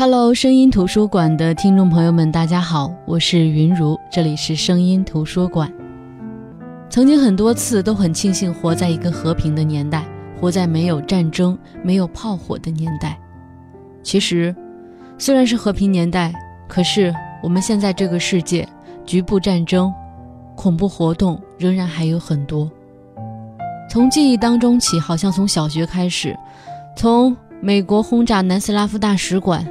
Hello，声音图书馆的听众朋友们，大家好，我是云如，这里是声音图书馆。曾经很多次都很庆幸活在一个和平的年代，活在没有战争、没有炮火的年代。其实，虽然是和平年代，可是我们现在这个世界，局部战争、恐怖活动仍然还有很多。从记忆当中起，好像从小学开始，从美国轰炸南斯拉夫大使馆。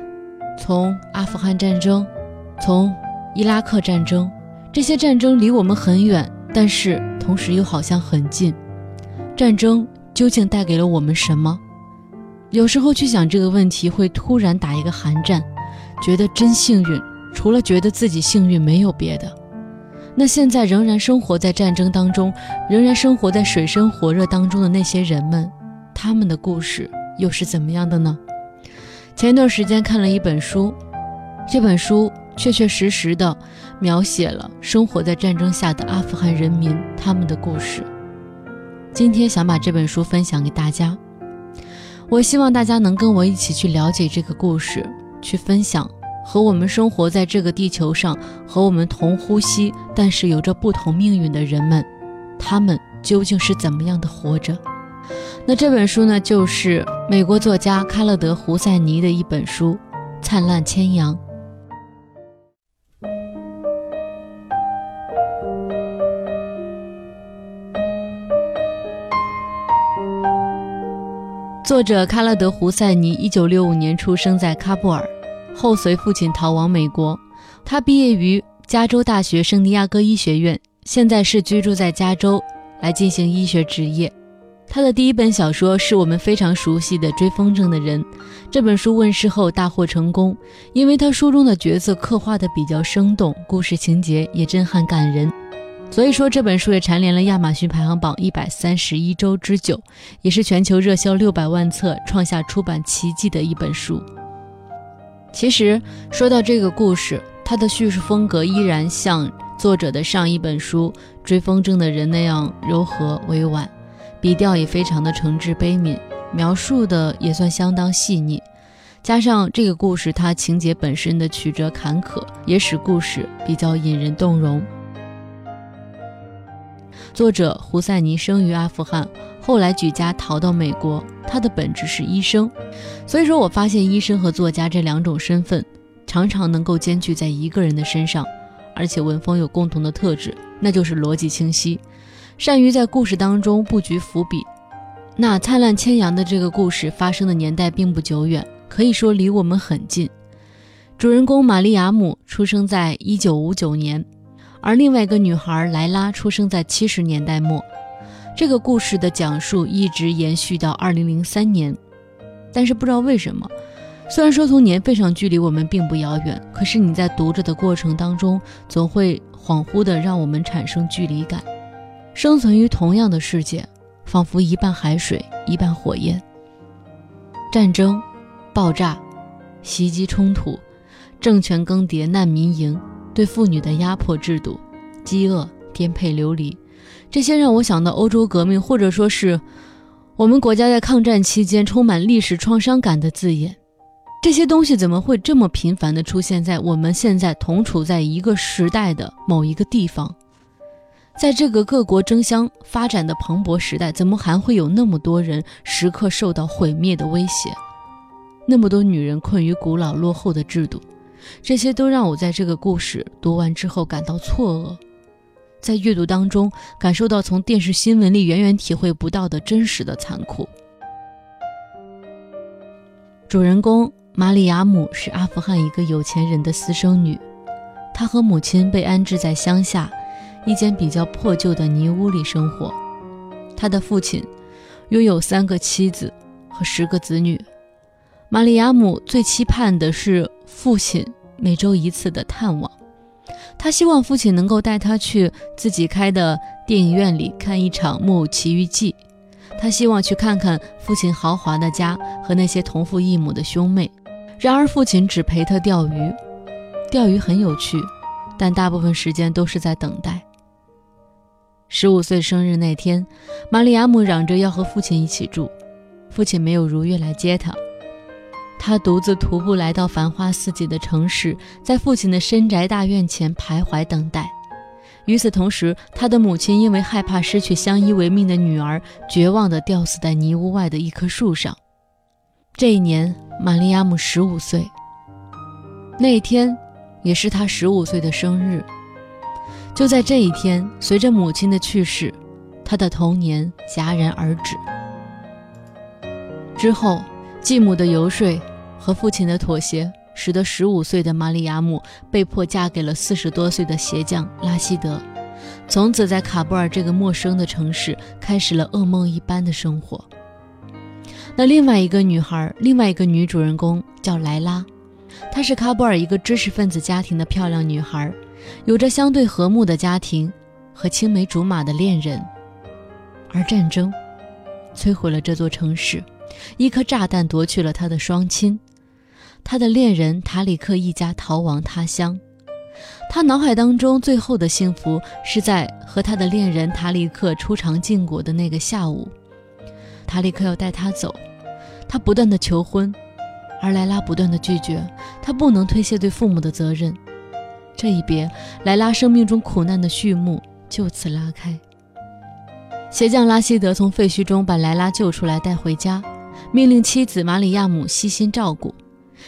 从阿富汗战争，从伊拉克战争，这些战争离我们很远，但是同时又好像很近。战争究竟带给了我们什么？有时候去想这个问题，会突然打一个寒战，觉得真幸运。除了觉得自己幸运，没有别的。那现在仍然生活在战争当中，仍然生活在水深火热当中的那些人们，他们的故事又是怎么样的呢？前一段时间看了一本书，这本书确确实实的描写了生活在战争下的阿富汗人民他们的故事。今天想把这本书分享给大家，我希望大家能跟我一起去了解这个故事，去分享和我们生活在这个地球上和我们同呼吸，但是有着不同命运的人们，他们究竟是怎么样的活着。那这本书呢，就是美国作家开勒德·胡塞尼的一本书《灿烂千阳》。作者开勒德·胡塞尼，一九六五年出生在喀布尔，后随父亲逃亡美国。他毕业于加州大学圣地亚哥医学院，现在是居住在加州，来进行医学职业。他的第一本小说是我们非常熟悉的《追风筝的人》。这本书问世后大获成功，因为他书中的角色刻画的比较生动，故事情节也震撼感人。所以说这本书也蝉联了亚马逊排行榜一百三十一周之久，也是全球热销六百万册，创下出版奇迹的一本书。其实说到这个故事，它的叙事风格依然像作者的上一本书《追风筝的人》那样柔和委婉。笔调也非常的诚挚悲悯，描述的也算相当细腻，加上这个故事它情节本身的曲折坎坷，也使故事比较引人动容。作者胡塞尼生于阿富汗，后来举家逃到美国，他的本职是医生，所以说我发现医生和作家这两种身份常常能够兼具在一个人的身上，而且文风有共同的特质，那就是逻辑清晰。善于在故事当中布局伏笔。那灿烂千阳的这个故事发生的年代并不久远，可以说离我们很近。主人公玛丽亚姆出生在一九五九年，而另外一个女孩莱拉出生在七十年代末。这个故事的讲述一直延续到二零零三年，但是不知道为什么，虽然说从年份上距离我们并不遥远，可是你在读着的过程当中，总会恍惚的让我们产生距离感。生存于同样的世界，仿佛一半海水，一半火焰。战争、爆炸、袭击、冲突、政权更迭、难民营、对妇女的压迫制度、饥饿、颠沛流离，这些让我想到欧洲革命，或者说是我们国家在抗战期间充满历史创伤感的字眼。这些东西怎么会这么频繁地出现在我们现在同处在一个时代的某一个地方？在这个各国争相发展的蓬勃时代，怎么还会有那么多人时刻受到毁灭的威胁？那么多女人困于古老落后的制度，这些都让我在这个故事读完之后感到错愕，在阅读当中感受到从电视新闻里远远体会不到的真实的残酷。主人公玛里亚姆是阿富汗一个有钱人的私生女，她和母亲被安置在乡下。一间比较破旧的泥屋里生活，他的父亲拥有三个妻子和十个子女。玛利亚姆最期盼的是父亲每周一次的探望，他希望父亲能够带他去自己开的电影院里看一场《木偶奇遇记》，他希望去看看父亲豪华的家和那些同父异母的兄妹。然而，父亲只陪他钓鱼，钓鱼很有趣，但大部分时间都是在等待。十五岁生日那天，玛利亚姆嚷着要和父亲一起住，父亲没有如约来接她。他独自徒步来到繁花似锦的城市，在父亲的深宅大院前徘徊等待。与此同时，他的母亲因为害怕失去相依为命的女儿，绝望地吊死在泥屋外的一棵树上。这一年，玛利亚姆十五岁。那一天，也是他十五岁的生日。就在这一天，随着母亲的去世，他的童年戛然而止。之后，继母的游说和父亲的妥协。使得十五岁的玛利亚姆被迫嫁给了四十多岁的鞋匠拉希德，从此在卡布尔这个陌生的城市开始了噩梦一般的生活。那另外一个女孩，另外一个女主人公叫莱拉，她是喀布尔一个知识分子家庭的漂亮女孩，有着相对和睦的家庭和青梅竹马的恋人。而战争摧毁了这座城市，一颗炸弹夺去了他的双亲。他的恋人塔里克一家逃亡他乡，他脑海当中最后的幸福是在和他的恋人塔里克出尝禁果的那个下午。塔里克要带他走，他不断的求婚，而莱拉不断的拒绝，他不能推卸对父母的责任。这一别，莱拉生命中苦难的序幕就此拉开。鞋匠拉希德从废墟中把莱拉救出来带回家，命令妻子玛里亚姆悉心照顾。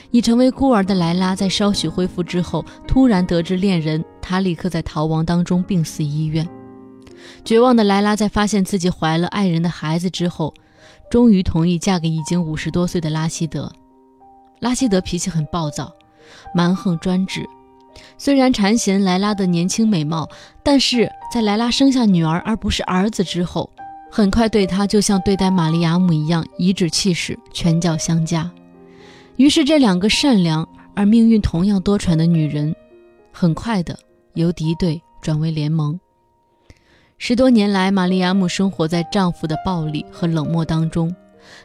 已成为孤儿的莱拉，在稍许恢复之后，突然得知恋人塔里克在逃亡当中病死医院。绝望的莱拉在发现自己怀了爱人的孩子之后，终于同意嫁给已经五十多岁的拉希德。拉希德脾气很暴躁，蛮横专制。虽然馋嫌莱拉的年轻美貌，但是在莱拉生下女儿而不是儿子之后，很快对她就像对待玛利亚姆一样颐指气使，拳脚相加。于是，这两个善良而命运同样多舛的女人，很快的由敌对转为联盟。十多年来，玛利亚姆生活在丈夫的暴力和冷漠当中，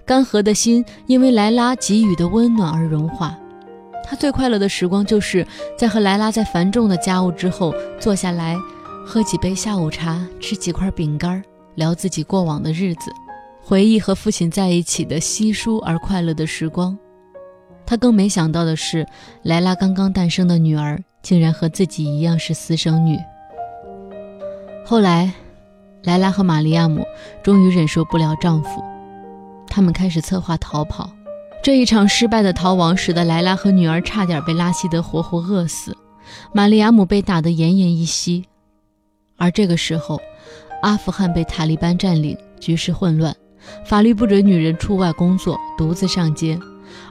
干涸的心因为莱拉给予的温暖而融化。她最快乐的时光，就是在和莱拉在繁重的家务之后坐下来，喝几杯下午茶，吃几块饼干，聊自己过往的日子，回忆和父亲在一起的稀疏而快乐的时光。他更没想到的是，莱拉刚刚诞生的女儿竟然和自己一样是私生女。后来，莱拉和玛利亚姆终于忍受不了丈夫，他们开始策划逃跑。这一场失败的逃亡，使得莱拉和女儿差点被拉希德活活饿死，玛利亚姆被打得奄奄一息。而这个时候，阿富汗被塔利班占领，局势混乱，法律不准女人出外工作，独自上街。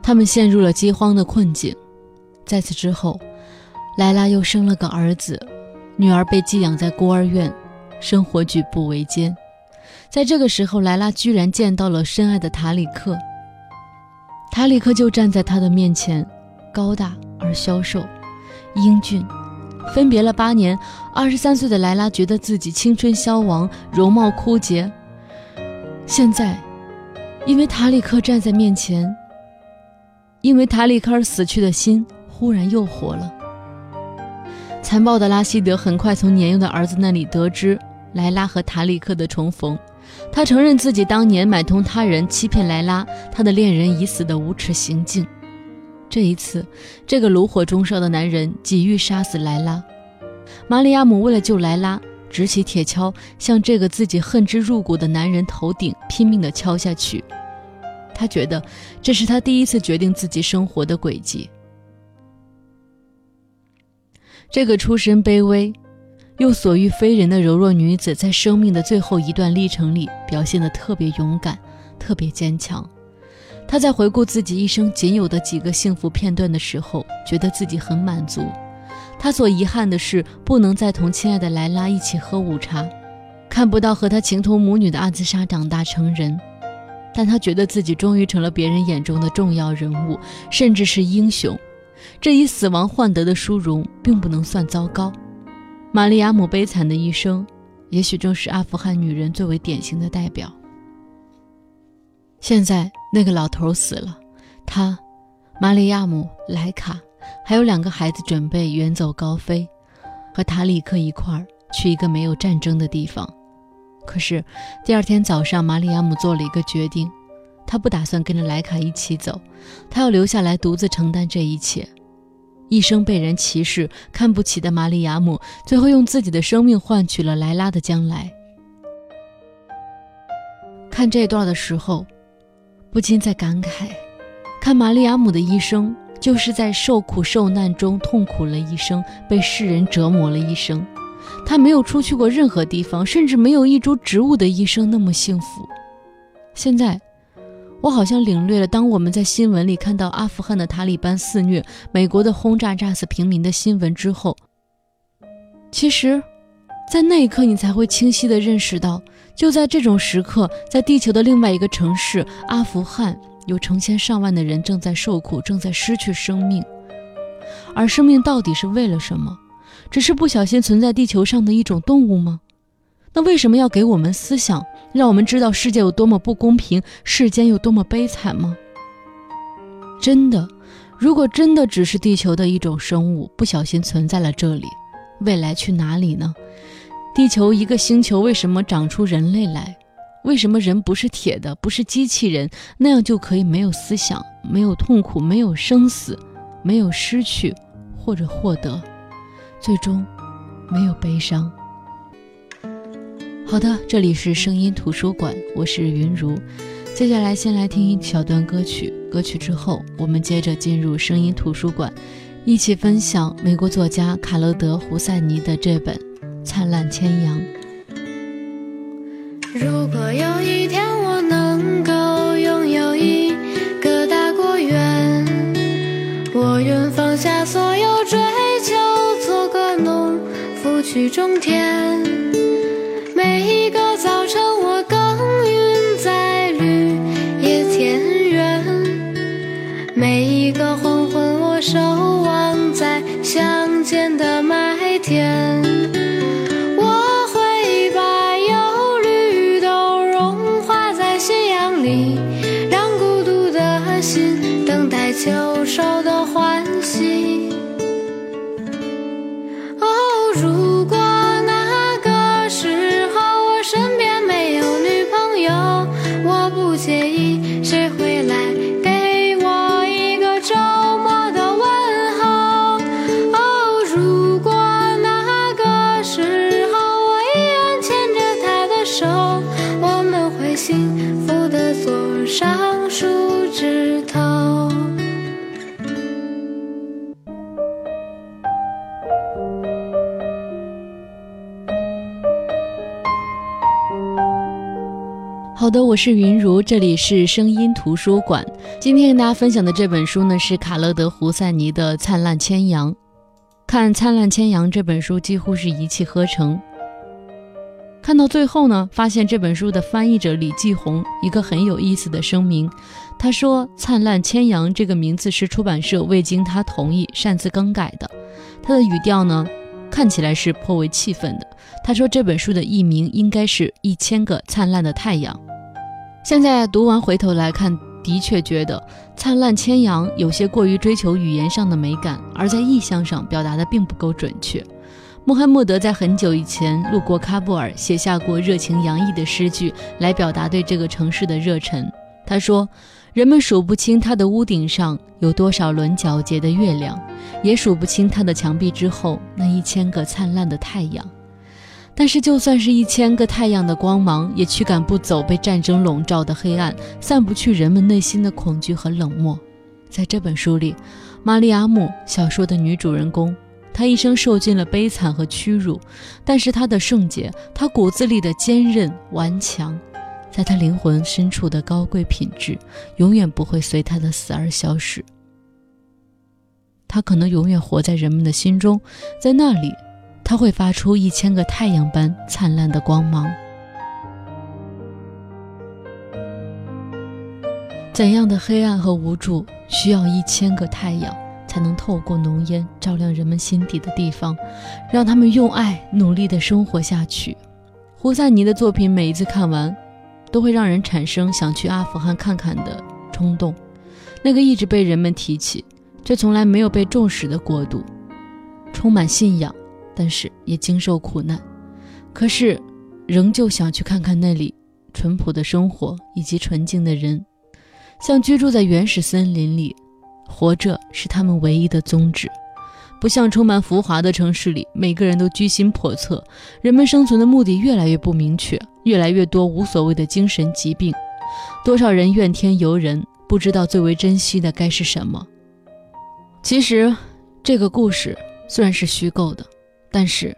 他们陷入了饥荒的困境。在此之后，莱拉又生了个儿子，女儿被寄养在孤儿院，生活举步维艰。在这个时候，莱拉居然见到了深爱的塔里克。塔里克就站在他的面前，高大而消瘦，英俊。分别了八年，二十三岁的莱拉觉得自己青春消亡，容貌枯竭。现在，因为塔里克站在面前。因为塔里克而死去的心忽然又活了。残暴的拉希德很快从年幼的儿子那里得知莱拉和塔里克的重逢，他承认自己当年买通他人欺骗莱拉，他的恋人已死的无耻行径。这一次，这个炉火中烧的男人急欲杀死莱拉。玛利亚姆为了救莱拉，执起铁锹向这个自己恨之入骨的男人头顶拼命地敲下去。他觉得这是他第一次决定自己生活的轨迹。这个出身卑微又所遇非人的柔弱女子，在生命的最后一段历程里，表现得特别勇敢，特别坚强。她在回顾自己一生仅有的几个幸福片段的时候，觉得自己很满足。她所遗憾的是，不能再同亲爱的莱拉一起喝午茶，看不到和她情同母女的阿兹莎长大成人。但他觉得自己终于成了别人眼中的重要人物，甚至是英雄。这以死亡换得的殊荣，并不能算糟糕。玛利亚姆悲惨的一生，也许正是阿富汗女人最为典型的代表。现在那个老头死了，他、玛利亚姆、莱卡，还有两个孩子，准备远走高飞，和塔里克一块儿去一个没有战争的地方。可是，第二天早上，玛利亚姆做了一个决定，他不打算跟着莱卡一起走，他要留下来独自承担这一切。一生被人歧视、看不起的玛利亚姆，最后用自己的生命换取了莱拉的将来。看这段的时候，不禁在感慨：看玛利亚姆的一生，就是在受苦受难中痛苦了一生，被世人折磨了一生。他没有出去过任何地方，甚至没有一株植物的一生那么幸福。现在。我好像领略了，当我们在新闻里看到阿富汗的塔利班肆虐、美国的轰炸炸死平民的新闻之后，其实，在那一刻，你才会清晰地认识到，就在这种时刻，在地球的另外一个城市阿富汗，有成千上万的人正在受苦，正在失去生命。而生命到底是为了什么？只是不小心存在地球上的一种动物吗？那为什么要给我们思想？让我们知道世界有多么不公平，世间有多么悲惨吗？真的，如果真的只是地球的一种生物不小心存在了这里，未来去哪里呢？地球一个星球为什么长出人类来？为什么人不是铁的，不是机器人，那样就可以没有思想，没有痛苦，没有生死，没有失去或者获得，最终没有悲伤？好的，这里是声音图书馆，我是云如。接下来先来听一小段歌曲，歌曲之后我们接着进入声音图书馆，一起分享美国作家卡勒德·胡塞尼的这本《灿烂千阳》。如果有一天我能够拥有一个大果园，我愿放下所有追求，做个农夫去种田。好的，我是云如，这里是声音图书馆。今天跟大家分享的这本书呢，是卡勒德·胡塞尼的《灿烂千阳》。看《灿烂千阳》这本书，几乎是一气呵成。看到最后呢，发现这本书的翻译者李继红一个很有意思的声明，他说：“灿烂千阳”这个名字是出版社未经他同意擅自更改的。他的语调呢，看起来是颇为气愤的。他说这本书的译名应该是一千个灿烂的太阳。现在读完回头来看，的确觉得《灿烂千阳》有些过于追求语言上的美感，而在意象上表达的并不够准确。穆罕默德在很久以前路过喀布尔，写下过热情洋溢的诗句来表达对这个城市的热忱。他说：“人们数不清它的屋顶上有多少轮皎洁的月亮，也数不清它的墙壁之后那一千个灿烂的太阳。”但是，就算是一千个太阳的光芒，也驱赶不走被战争笼罩的黑暗，散不去人们内心的恐惧和冷漠。在这本书里，玛丽亚姆小说的女主人公，她一生受尽了悲惨和屈辱，但是她的圣洁，她骨子里的坚韧顽强，在她灵魂深处的高贵品质，永远不会随她的死而消失。她可能永远活在人们的心中，在那里。它会发出一千个太阳般灿烂的光芒。怎样的黑暗和无助，需要一千个太阳才能透过浓烟照亮人们心底的地方，让他们用爱努力的生活下去。胡塞尼的作品每一次看完，都会让人产生想去阿富汗看看的冲动。那个一直被人们提起，却从来没有被重视的国度，充满信仰。但是也经受苦难，可是仍旧想去看看那里淳朴的生活以及纯净的人。像居住在原始森林里，活着是他们唯一的宗旨。不像充满浮华的城市里，每个人都居心叵测，人们生存的目的越来越不明确，越来越多无所谓的精神疾病，多少人怨天尤人，不知道最为珍惜的该是什么。其实，这个故事虽然是虚构的，但是，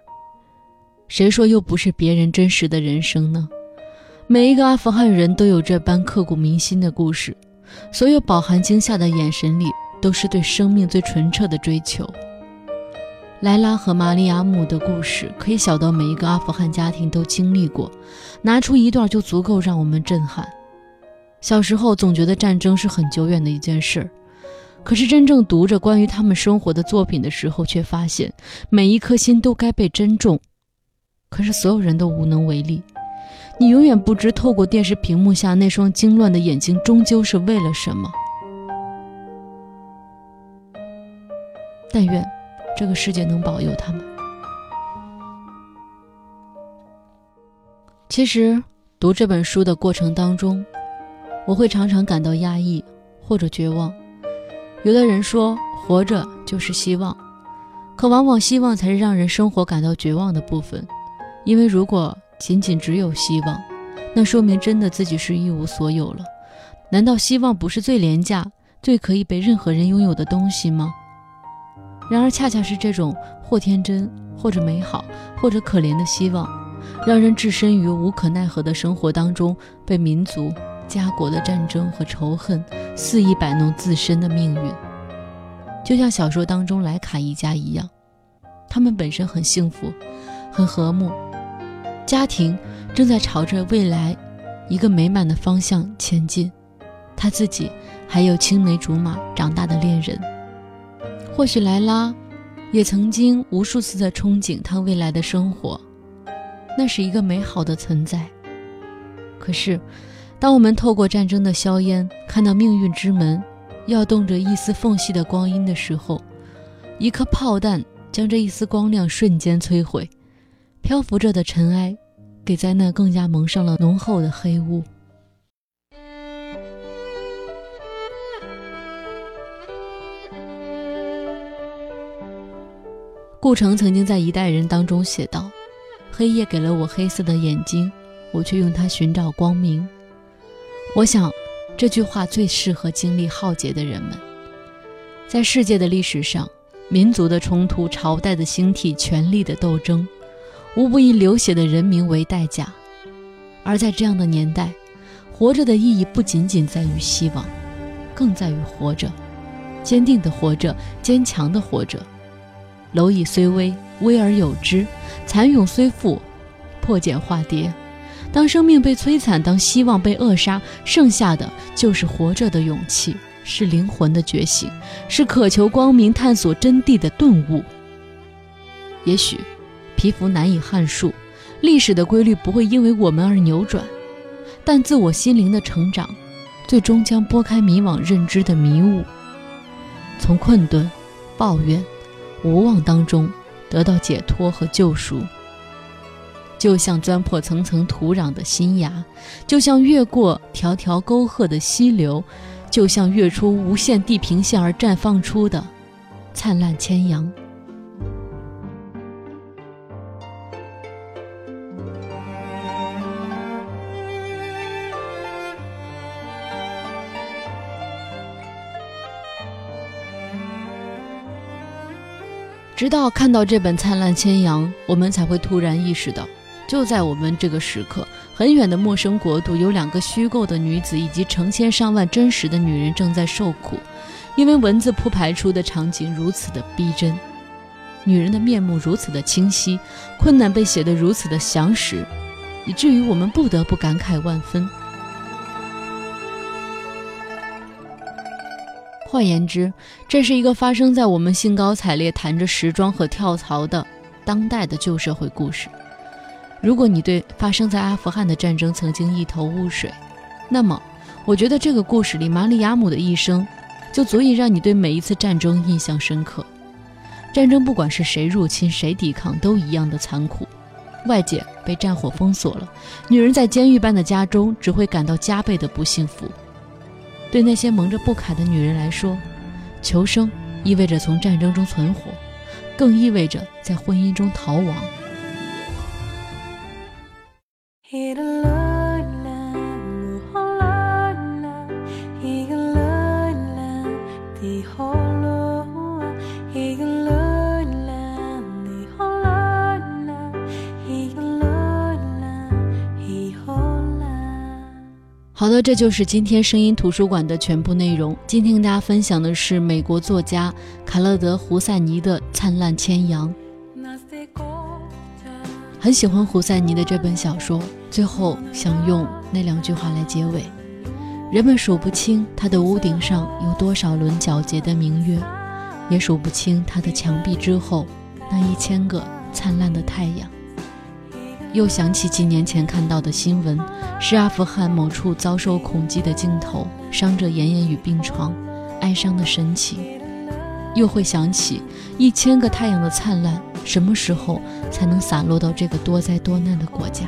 谁说又不是别人真实的人生呢？每一个阿富汗人都有这般刻骨铭心的故事，所有饱含惊吓的眼神里，都是对生命最纯澈的追求。莱拉和玛利亚姆的故事，可以小到每一个阿富汗家庭都经历过，拿出一段就足够让我们震撼。小时候总觉得战争是很久远的一件事，可是真正读着关于他们生活的作品的时候，却发现每一颗心都该被珍重。可是所有人都无能为力，你永远不知透过电视屏幕下那双惊乱的眼睛，终究是为了什么。但愿。这个世界能保佑他们。其实读这本书的过程当中，我会常常感到压抑或者绝望。有的人说，活着就是希望，可往往希望才是让人生活感到绝望的部分。因为如果仅仅只有希望，那说明真的自己是一无所有了。难道希望不是最廉价、最可以被任何人拥有的东西吗？然而，恰恰是这种或天真，或者美好，或者可怜的希望，让人置身于无可奈何的生活当中，被民族、家国的战争和仇恨肆意摆弄自身的命运。就像小说当中莱卡一家一样，他们本身很幸福，很和睦，家庭正在朝着未来一个美满的方向前进。他自己还有青梅竹马长大的恋人。或许莱拉，也曾经无数次的憧憬他未来的生活，那是一个美好的存在。可是，当我们透过战争的硝烟，看到命运之门要动着一丝缝隙的光阴的时候，一颗炮弹将这一丝光亮瞬间摧毁，漂浮着的尘埃，给灾难更加蒙上了浓厚的黑雾。顾城曾经在一代人当中写道：“黑夜给了我黑色的眼睛，我却用它寻找光明。”我想，这句话最适合经历浩劫的人们。在世界的历史上，民族的冲突、朝代的兴替、权力的斗争，无不以流血的人民为代价。而在这样的年代，活着的意义不仅仅在于希望，更在于活着，坚定的活着，坚强的活着。蝼蚁虽微，微而有之；蚕蛹虽富，破茧化蝶。当生命被摧残，当希望被扼杀，剩下的就是活着的勇气，是灵魂的觉醒，是渴求光明、探索真谛的顿悟。也许，皮肤难以撼树，历史的规律不会因为我们而扭转，但自我心灵的成长，最终将拨开迷惘认知的迷雾，从困顿、抱怨。无望当中得到解脱和救赎，就像钻破层层土壤的新芽，就像越过条条沟壑的溪流，就像跃出无限地平线而绽放出的灿烂千阳。直到看到这本《灿烂千阳》，我们才会突然意识到，就在我们这个时刻，很远的陌生国度，有两个虚构的女子以及成千上万真实的女人正在受苦，因为文字铺排出的场景如此的逼真，女人的面目如此的清晰，困难被写得如此的详实，以至于我们不得不感慨万分。换言之，这是一个发生在我们兴高采烈谈着时装和跳槽的当代的旧社会故事。如果你对发生在阿富汗的战争曾经一头雾水，那么我觉得这个故事里玛利亚姆的一生就足以让你对每一次战争印象深刻。战争不管是谁入侵谁抵抗，都一样的残酷。外界被战火封锁了，女人在监狱般的家中只会感到加倍的不幸福。对那些蒙着布卡的女人来说，求生意味着从战争中存活，更意味着在婚姻中逃亡。好的，这就是今天声音图书馆的全部内容。今天跟大家分享的是美国作家卡勒德·胡赛尼的《灿烂千阳》。很喜欢胡赛尼的这本小说，最后想用那两句话来结尾：人们数不清他的屋顶上有多少轮皎洁的明月，也数不清他的墙壁之后那一千个灿烂的太阳。又想起几年前看到的新闻，是阿富汗某处遭受恐击的镜头，伤者奄奄与病床，哀伤的神情。又会想起一千个太阳的灿烂，什么时候才能洒落到这个多灾多难的国家？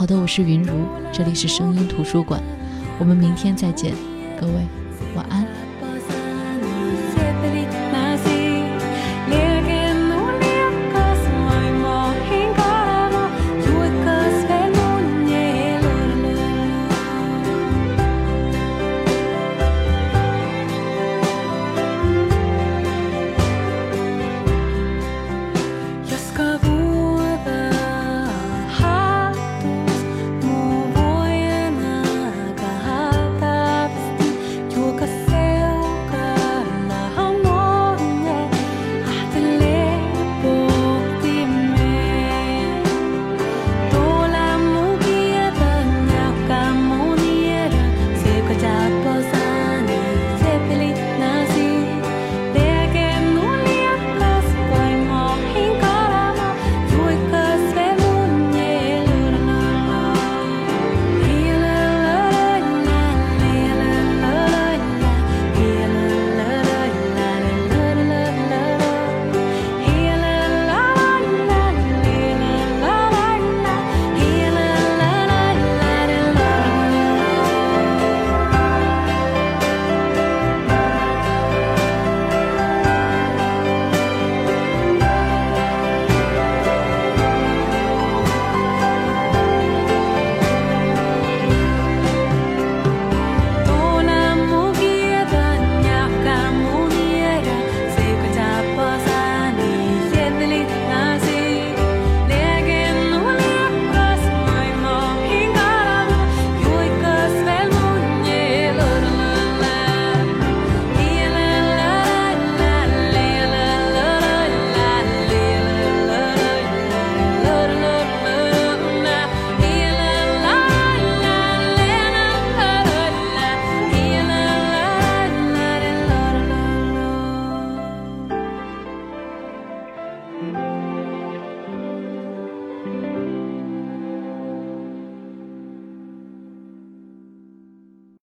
好的，我是云如，这里是声音图书馆，我们明天再见，各位晚安。